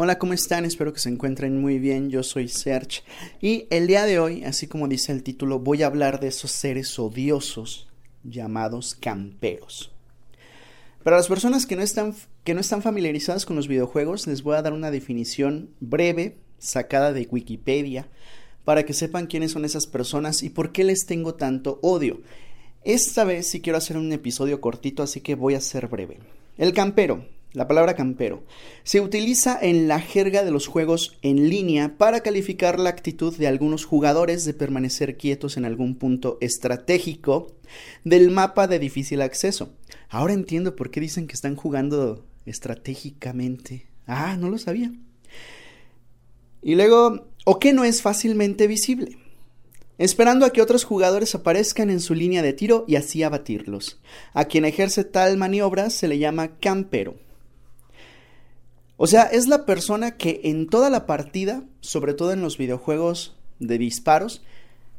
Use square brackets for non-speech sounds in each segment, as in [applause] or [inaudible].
Hola, ¿cómo están? Espero que se encuentren muy bien. Yo soy Serge y el día de hoy, así como dice el título, voy a hablar de esos seres odiosos llamados camperos. Para las personas que no están, que no están familiarizadas con los videojuegos, les voy a dar una definición breve sacada de Wikipedia para que sepan quiénes son esas personas y por qué les tengo tanto odio. Esta vez sí quiero hacer un episodio cortito, así que voy a ser breve. El campero la palabra campero se utiliza en la jerga de los juegos en línea para calificar la actitud de algunos jugadores de permanecer quietos en algún punto estratégico del mapa de difícil acceso. Ahora entiendo por qué dicen que están jugando estratégicamente. Ah, no lo sabía. Y luego, o que no es fácilmente visible esperando a que otros jugadores aparezcan en su línea de tiro y así abatirlos. A quien ejerce tal maniobra se le llama campero. O sea, es la persona que en toda la partida, sobre todo en los videojuegos de disparos,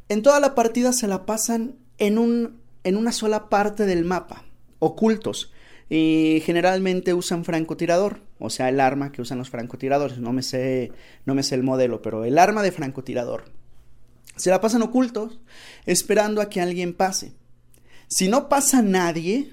en toda la partida se la pasan en, un, en una sola parte del mapa, ocultos. Y generalmente usan francotirador, o sea, el arma que usan los francotiradores. No me sé, no me sé el modelo, pero el arma de francotirador. Se la pasan ocultos, esperando a que alguien pase. Si no pasa nadie,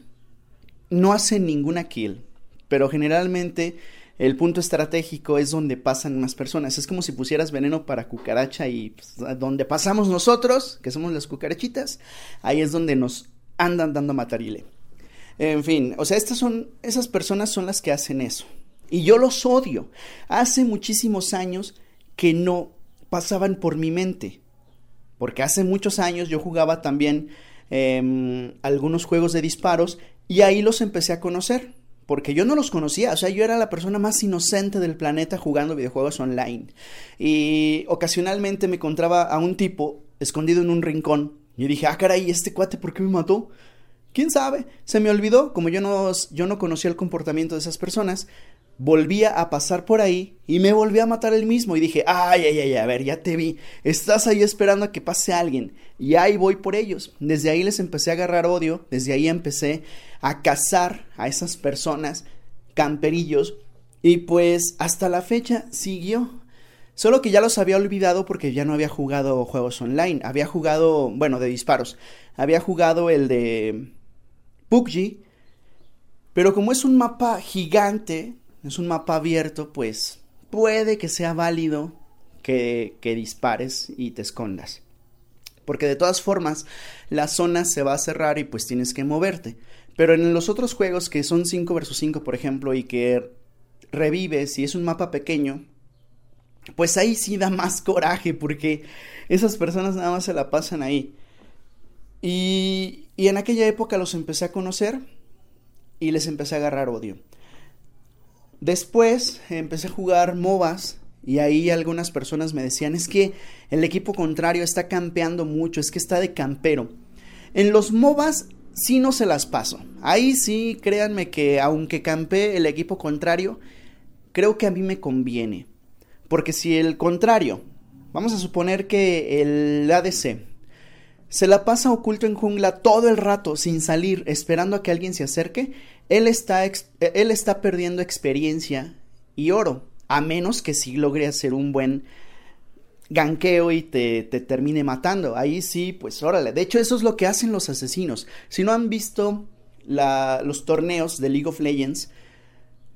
no hacen ninguna kill. Pero generalmente el punto estratégico es donde pasan más personas. Es como si pusieras veneno para cucaracha y pues, donde pasamos nosotros, que somos las cucarachitas, ahí es donde nos andan dando matarile. En fin, o sea, estas son, esas personas son las que hacen eso. Y yo los odio. Hace muchísimos años que no pasaban por mi mente. Porque hace muchos años yo jugaba también em, algunos juegos de disparos y ahí los empecé a conocer porque yo no los conocía, o sea, yo era la persona más inocente del planeta jugando videojuegos online. Y ocasionalmente me encontraba a un tipo escondido en un rincón. Y dije, ah, caray, ¿este cuate por qué me mató? ¿Quién sabe? Se me olvidó, como yo no, yo no conocía el comportamiento de esas personas, volvía a pasar por ahí y me volví a matar el mismo y dije, ay, ay, ay, a ver, ya te vi, estás ahí esperando a que pase alguien y ahí voy por ellos. Desde ahí les empecé a agarrar odio, desde ahí empecé a cazar a esas personas, camperillos, y pues hasta la fecha siguió. Solo que ya los había olvidado porque ya no había jugado juegos online, había jugado, bueno, de disparos, había jugado el de PUBG, pero como es un mapa gigante, es un mapa abierto, pues puede que sea válido que, que dispares y te escondas. Porque de todas formas, la zona se va a cerrar y pues tienes que moverte. Pero en los otros juegos que son 5 versus 5, por ejemplo, y que revives y es un mapa pequeño, pues ahí sí da más coraje porque esas personas nada más se la pasan ahí. Y, y en aquella época los empecé a conocer y les empecé a agarrar odio. Después empecé a jugar MOBAs y ahí algunas personas me decían, es que el equipo contrario está campeando mucho, es que está de campero. En los MOBAs sí no se las paso. Ahí sí, créanme que aunque campe el equipo contrario, creo que a mí me conviene. Porque si el contrario, vamos a suponer que el ADC se la pasa oculto en jungla todo el rato sin salir, esperando a que alguien se acerque, él está, él está perdiendo experiencia y oro, a menos que sí logre hacer un buen ganqueo y te, te, termine matando. Ahí sí, pues órale. De hecho, eso es lo que hacen los asesinos. Si no han visto los torneos de League of Legends,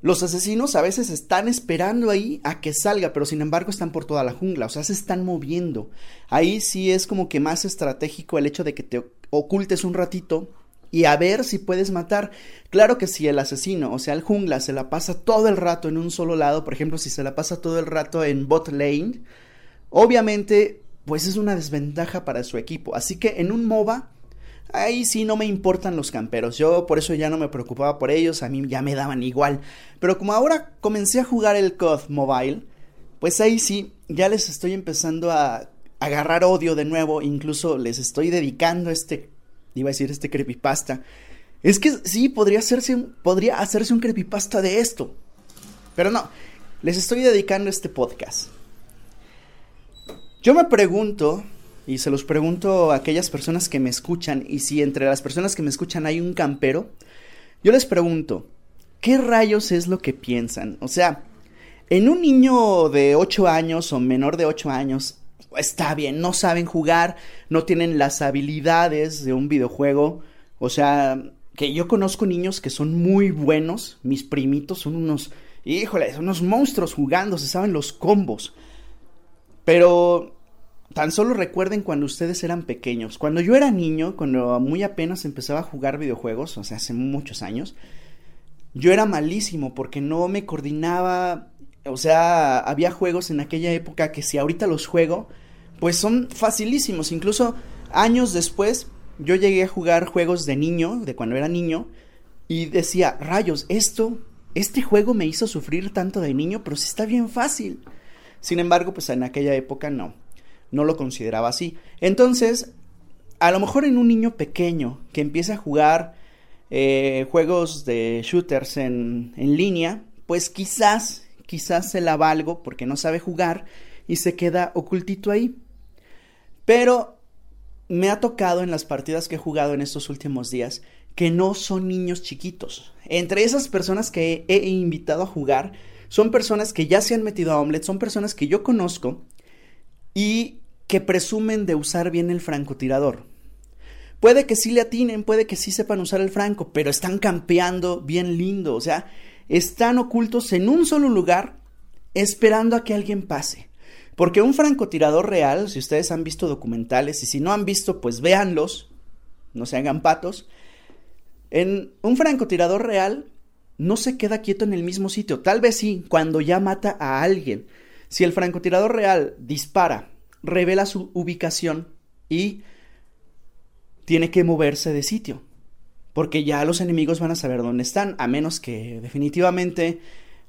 los asesinos a veces están esperando ahí a que salga, pero sin embargo están por toda la jungla, o sea, se están moviendo. Ahí sí es como que más estratégico el hecho de que te ocultes un ratito y a ver si puedes matar. Claro que si el asesino, o sea, el jungla, se la pasa todo el rato en un solo lado, por ejemplo, si se la pasa todo el rato en bot lane, obviamente, pues es una desventaja para su equipo. Así que en un MOBA Ahí sí no me importan los camperos, yo por eso ya no me preocupaba por ellos, a mí ya me daban igual. Pero como ahora comencé a jugar el COD Mobile, pues ahí sí, ya les estoy empezando a agarrar odio de nuevo, incluso les estoy dedicando este, iba a decir este creepypasta. Es que sí, podría hacerse un, podría hacerse un creepypasta de esto. Pero no, les estoy dedicando este podcast. Yo me pregunto y se los pregunto a aquellas personas que me escuchan, y si entre las personas que me escuchan hay un campero, yo les pregunto, ¿qué rayos es lo que piensan? O sea, En un niño de 8 años o menor de 8 años, está bien, no saben jugar, no tienen las habilidades de un videojuego. O sea, que yo conozco niños que son muy buenos, mis primitos son unos, híjole, son unos monstruos jugando, se saben los combos. Pero tan solo recuerden cuando ustedes eran pequeños. Cuando yo era niño, cuando muy apenas empezaba a jugar videojuegos, o sea, hace muchos años, yo era malísimo porque no me coordinaba. O sea, había juegos en aquella época que si ahorita los juego, pues son facilísimos. Incluso años después, yo llegué a jugar juegos de niño, de cuando era niño, y decía, rayos, esto, este juego me hizo sufrir tanto de niño, pero sí está bien fácil. Sin embargo, pues en aquella época no, no lo consideraba así. Entonces, a lo mejor en un niño pequeño que empieza a jugar eh, juegos de shooters en, en línea, pues quizás, quizás se la valgo porque no sabe jugar y se queda ocultito ahí. Pero me ha tocado en las partidas que he jugado en estos últimos días que no son niños chiquitos. Entre esas personas que he invitado a jugar, son personas que ya se han metido a Omelette, son personas que yo conozco y que presumen de usar bien el francotirador. Puede que sí le atinen, puede que sí sepan usar el franco, pero están campeando bien lindo, o sea, están ocultos en un solo lugar esperando a que alguien pase. Porque un francotirador real, si ustedes han visto documentales y si no han visto, pues véanlos, no se hagan patos. En un francotirador real no se queda quieto en el mismo sitio, tal vez sí, cuando ya mata a alguien. Si el francotirador real dispara, revela su ubicación y tiene que moverse de sitio, porque ya los enemigos van a saber dónde están, a menos que definitivamente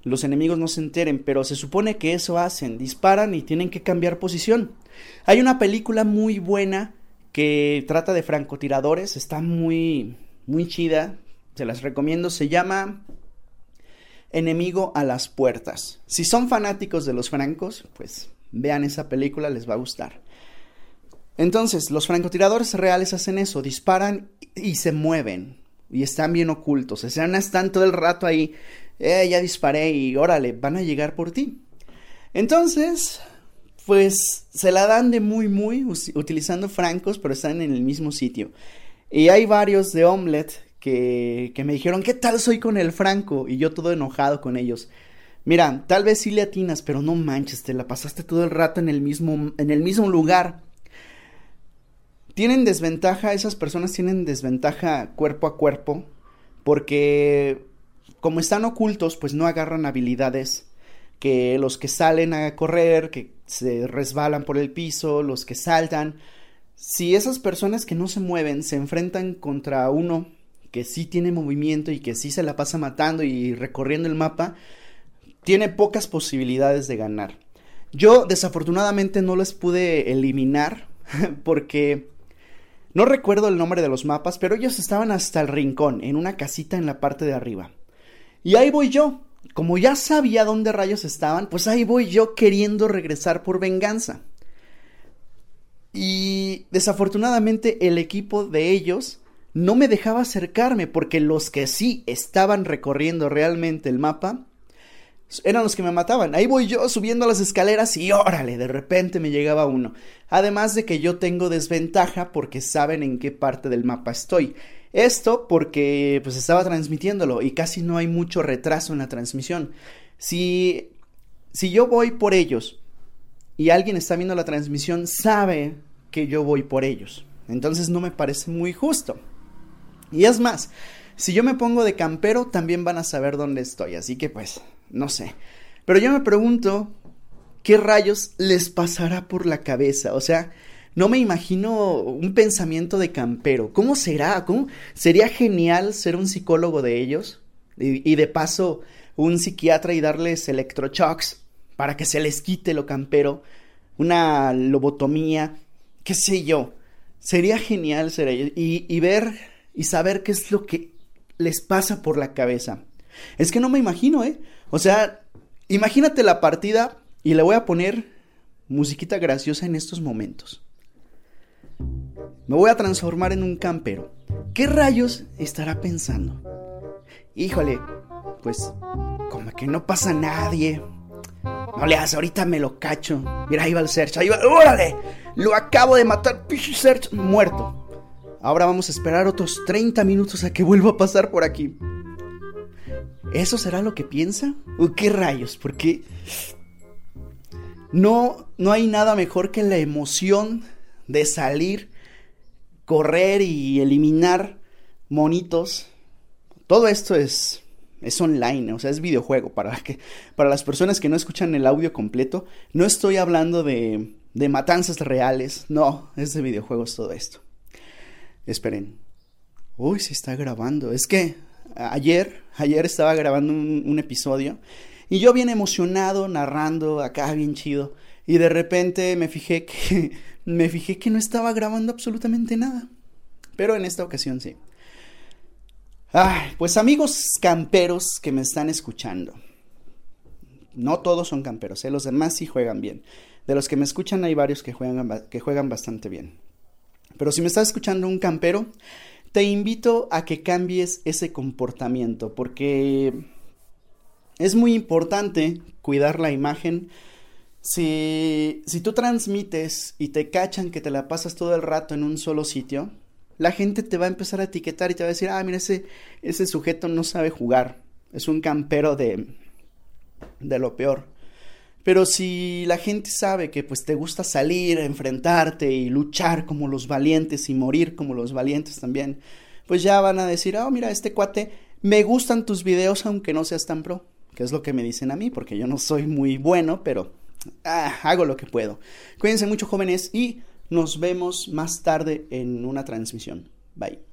los enemigos no se enteren, pero se supone que eso hacen, disparan y tienen que cambiar posición. Hay una película muy buena que trata de francotiradores, está muy muy chida, se las recomiendo, se llama Enemigo a las puertas. Si son fanáticos de los francos, pues vean esa película, les va a gustar. Entonces, los francotiradores reales hacen eso, disparan y se mueven y están bien ocultos, o sea, están todo el rato ahí eh, ya disparé y órale, van a llegar por ti. Entonces, pues se la dan de muy, muy utilizando francos, pero están en el mismo sitio. Y hay varios de Omelette que, que me dijeron, ¿qué tal soy con el franco? Y yo todo enojado con ellos. Mira, tal vez sí le atinas, pero no manches, te la pasaste todo el rato en el mismo, en el mismo lugar. Tienen desventaja, esas personas tienen desventaja cuerpo a cuerpo, porque como están ocultos, pues no agarran habilidades que los que salen a correr, que se resbalan por el piso, los que saltan. Si esas personas que no se mueven se enfrentan contra uno que sí tiene movimiento y que sí se la pasa matando y recorriendo el mapa, tiene pocas posibilidades de ganar. Yo desafortunadamente no les pude eliminar [laughs] porque no recuerdo el nombre de los mapas, pero ellos estaban hasta el rincón, en una casita en la parte de arriba. Y ahí voy yo. Como ya sabía dónde rayos estaban, pues ahí voy yo queriendo regresar por venganza. Y desafortunadamente el equipo de ellos no me dejaba acercarme porque los que sí estaban recorriendo realmente el mapa eran los que me mataban. Ahí voy yo subiendo las escaleras y órale, de repente me llegaba uno. Además de que yo tengo desventaja porque saben en qué parte del mapa estoy. Esto porque pues estaba transmitiéndolo y casi no hay mucho retraso en la transmisión. Si, si yo voy por ellos y alguien está viendo la transmisión, sabe que yo voy por ellos. Entonces no me parece muy justo. Y es más, si yo me pongo de campero, también van a saber dónde estoy. Así que pues, no sé. Pero yo me pregunto, ¿qué rayos les pasará por la cabeza? O sea, no me imagino un pensamiento de campero. ¿Cómo será? ¿Cómo? Sería genial ser un psicólogo de ellos y, de paso un psiquiatra y darles electroshocks para que se les quite lo campero, una lobotomía, qué sé yo. Sería genial ser ellos y ver y saber qué es lo que les pasa por la cabeza. Es que no me imagino, ¿eh? O sea, imagínate la partida y le voy a poner musiquita graciosa en estos momentos. Me voy a transformar en un campero. ¿Qué rayos estará pensando? Híjole, pues como que no pasa nadie. No le hagas, ahorita me lo cacho. Mira, ahí va el Search, ahí va. ¡Órale! Lo acabo de matar, Pichi Search, muerto. Ahora vamos a esperar otros 30 minutos a que vuelva a pasar por aquí. ¿Eso será lo que piensa? Uy, qué rayos, porque no, no hay nada mejor que la emoción de salir, correr y eliminar monitos. Todo esto es, es online, o sea, es videojuego. Para, que, para las personas que no escuchan el audio completo, no estoy hablando de, de matanzas reales, no, es de videojuegos todo esto. Esperen. Uy, se está grabando. Es que ayer, ayer estaba grabando un, episodio y yo bien emocionado, narrando acá bien chido. Y de repente me fijé que [laughs] me fijé que no estaba grabando absolutamente nada. Pero en esta ocasión sí. Ay, pues amigos camperos que me están escuchando. No todos son camperos, ¿eh? los demás sí juegan bien. De los que me escuchan hay varios que juegan, que juegan bastante bien. Pero si me estás escuchando un campero, te invito a que cambies ese comportamiento porque es muy importante cuidar la imagen. Si, si tú transmites y te cachan que te la pasas todo el rato en un solo sitio, la gente te va a empezar a etiquetar y te va a decir, ah, mira, ese, ese sujeto no sabe jugar, es un campero de, de lo peor. Pero si la gente sabe que pues te gusta salir, enfrentarte y luchar como los valientes y morir como los valientes también, pues ya van a decir, oh mira, este cuate, me gustan tus videos aunque no seas tan pro, que es lo que me dicen a mí, porque yo no soy muy bueno, pero ah, hago lo que puedo. Cuídense mucho jóvenes y nos vemos más tarde en una transmisión. Bye.